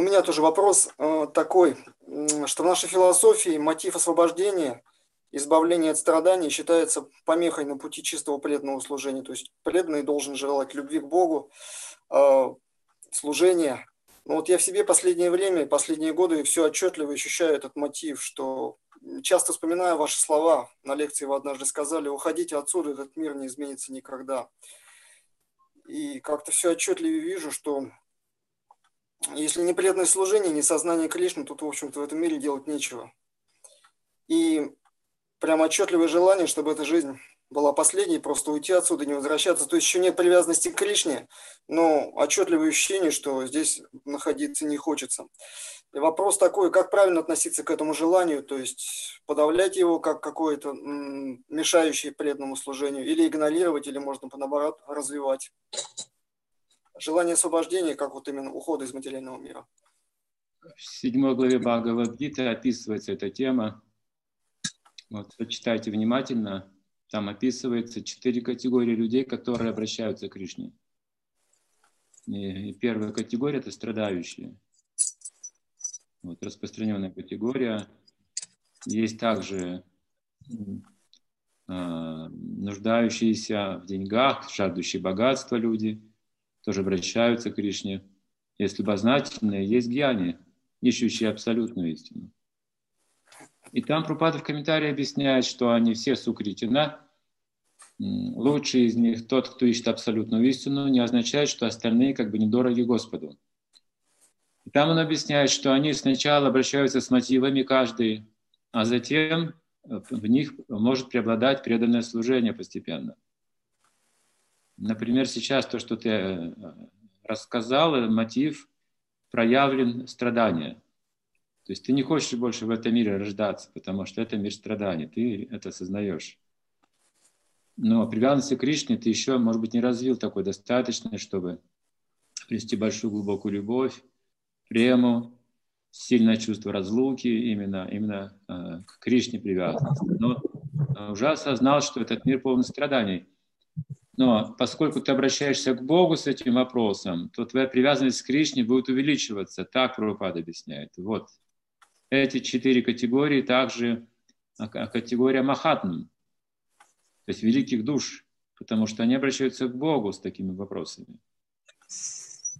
у меня тоже вопрос э, такой, что в нашей философии мотив освобождения, избавления от страданий считается помехой на пути чистого преданного служения. То есть преданный должен желать любви к Богу, э, служения. Но вот я в себе последнее время, последние годы все отчетливо ощущаю этот мотив, что часто вспоминаю ваши слова, на лекции вы однажды сказали, уходите отсюда, этот мир не изменится никогда. И как-то все отчетливее вижу, что если не преданное служение, не сознание Кришны, тут, в общем-то, в этом мире делать нечего. И прям отчетливое желание, чтобы эта жизнь была последней, просто уйти отсюда, не возвращаться. То есть еще нет привязанности к Кришне, но отчетливое ощущение, что здесь находиться не хочется. И вопрос такой, как правильно относиться к этому желанию, то есть подавлять его как какое-то мешающее преданному служению, или игнорировать, или можно наоборот развивать желание освобождения, как вот именно ухода из материального мира. В седьмой главе Бхагавадгиты описывается эта тема. Вот, почитайте внимательно. Там описывается четыре категории людей, которые обращаются к Кришне. И, и первая категория – это страдающие. Вот, распространенная категория. Есть также э, нуждающиеся в деньгах, жаждущие богатства люди – тоже обращаются к Кришне. Есть любознательные, есть гьяни, ищущие абсолютную истину. И там Прупада в комментарии объясняет, что они все сукритина. Лучший из них, тот, кто ищет абсолютную истину, не означает, что остальные как бы недороги Господу. И там он объясняет, что они сначала обращаются с мотивами каждый, а затем в них может преобладать преданное служение постепенно – Например, сейчас то, что ты э, рассказал, э, мотив проявлен страдания. То есть ты не хочешь больше в этом мире рождаться, потому что это мир страданий, ты это осознаешь. Но привязанности к Кришне ты еще, может быть, не развил такой достаточно, чтобы привести большую глубокую любовь, прему, сильное чувство разлуки, именно, именно э, к Кришне привязанности. Но уже осознал, что этот мир полный страданий – но поскольку ты обращаешься к Богу с этим вопросом, то твоя привязанность к Кришне будет увеличиваться. Так Прабхупад объясняет. Вот. Эти четыре категории также а, категория Махатм, то есть великих душ, потому что они обращаются к Богу с такими вопросами.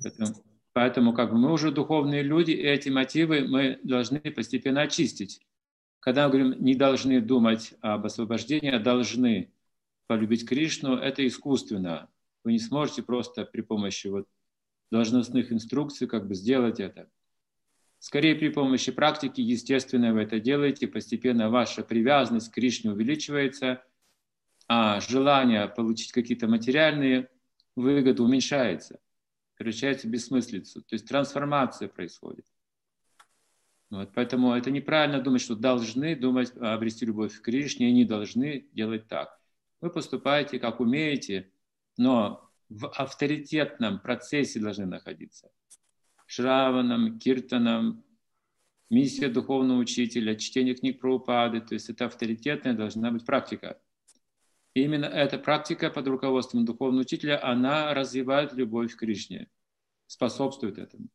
Поэтому, поэтому как бы мы уже духовные люди, и эти мотивы мы должны постепенно очистить. Когда мы говорим, не должны думать об освобождении, а должны полюбить Кришну, это искусственно. Вы не сможете просто при помощи вот должностных инструкций как бы сделать это. Скорее при помощи практики, естественно, вы это делаете, постепенно ваша привязанность к Кришне увеличивается, а желание получить какие-то материальные выгоды уменьшается, превращается в бессмыслицу. То есть трансформация происходит. Вот, поэтому это неправильно думать, что должны думать, обрести любовь к Кришне, и не должны делать так. Вы поступаете как умеете, но в авторитетном процессе должны находиться. Шраваном, киртаном, миссия духовного учителя, чтение книг про упады, то есть это авторитетная должна быть практика. И именно эта практика под руководством духовного учителя, она развивает любовь к Кришне, способствует этому.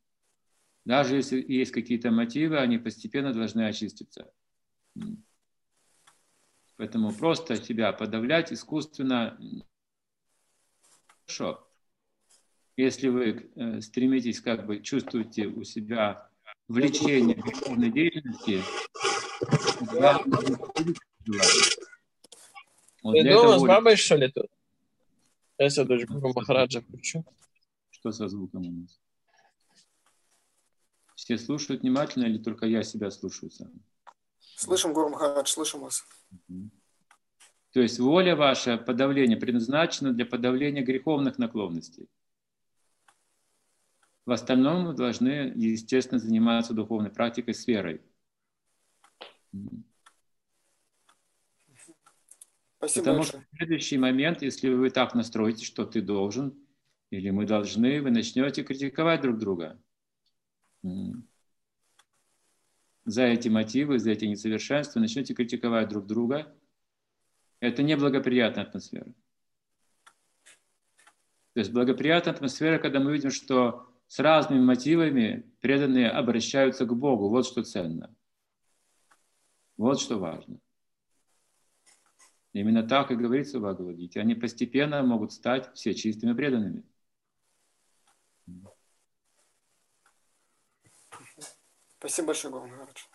Даже если есть какие-то мотивы, они постепенно должны очиститься. Поэтому просто себя подавлять искусственно хорошо. Если вы э, стремитесь, как бы чувствуете у себя влечение к духовной деятельности, вот Ты дома с бабой, что ли, тут? Я дочку Махараджа включу. Что со звуком у нас? Все слушают внимательно или только я себя слушаю сам? Слышим, Гуру Махарадж, слышим вас. То есть воля ваша, подавление, предназначена для подавления греховных наклонностей. В остальном вы должны, естественно, заниматься духовной практикой с верой. Спасибо Потому большое. что в следующий момент, если вы так настроите, что ты должен, или мы должны, вы начнете критиковать друг друга за эти мотивы, за эти несовершенства, начнете критиковать друг друга, это неблагоприятная атмосфера. То есть благоприятная атмосфера, когда мы видим, что с разными мотивами преданные обращаются к Богу. Вот что ценно. Вот что важно. Именно так и говорится в Бхагавадгите. Они постепенно могут стать все чистыми преданными. Спасибо большое, Гуру Махарадж.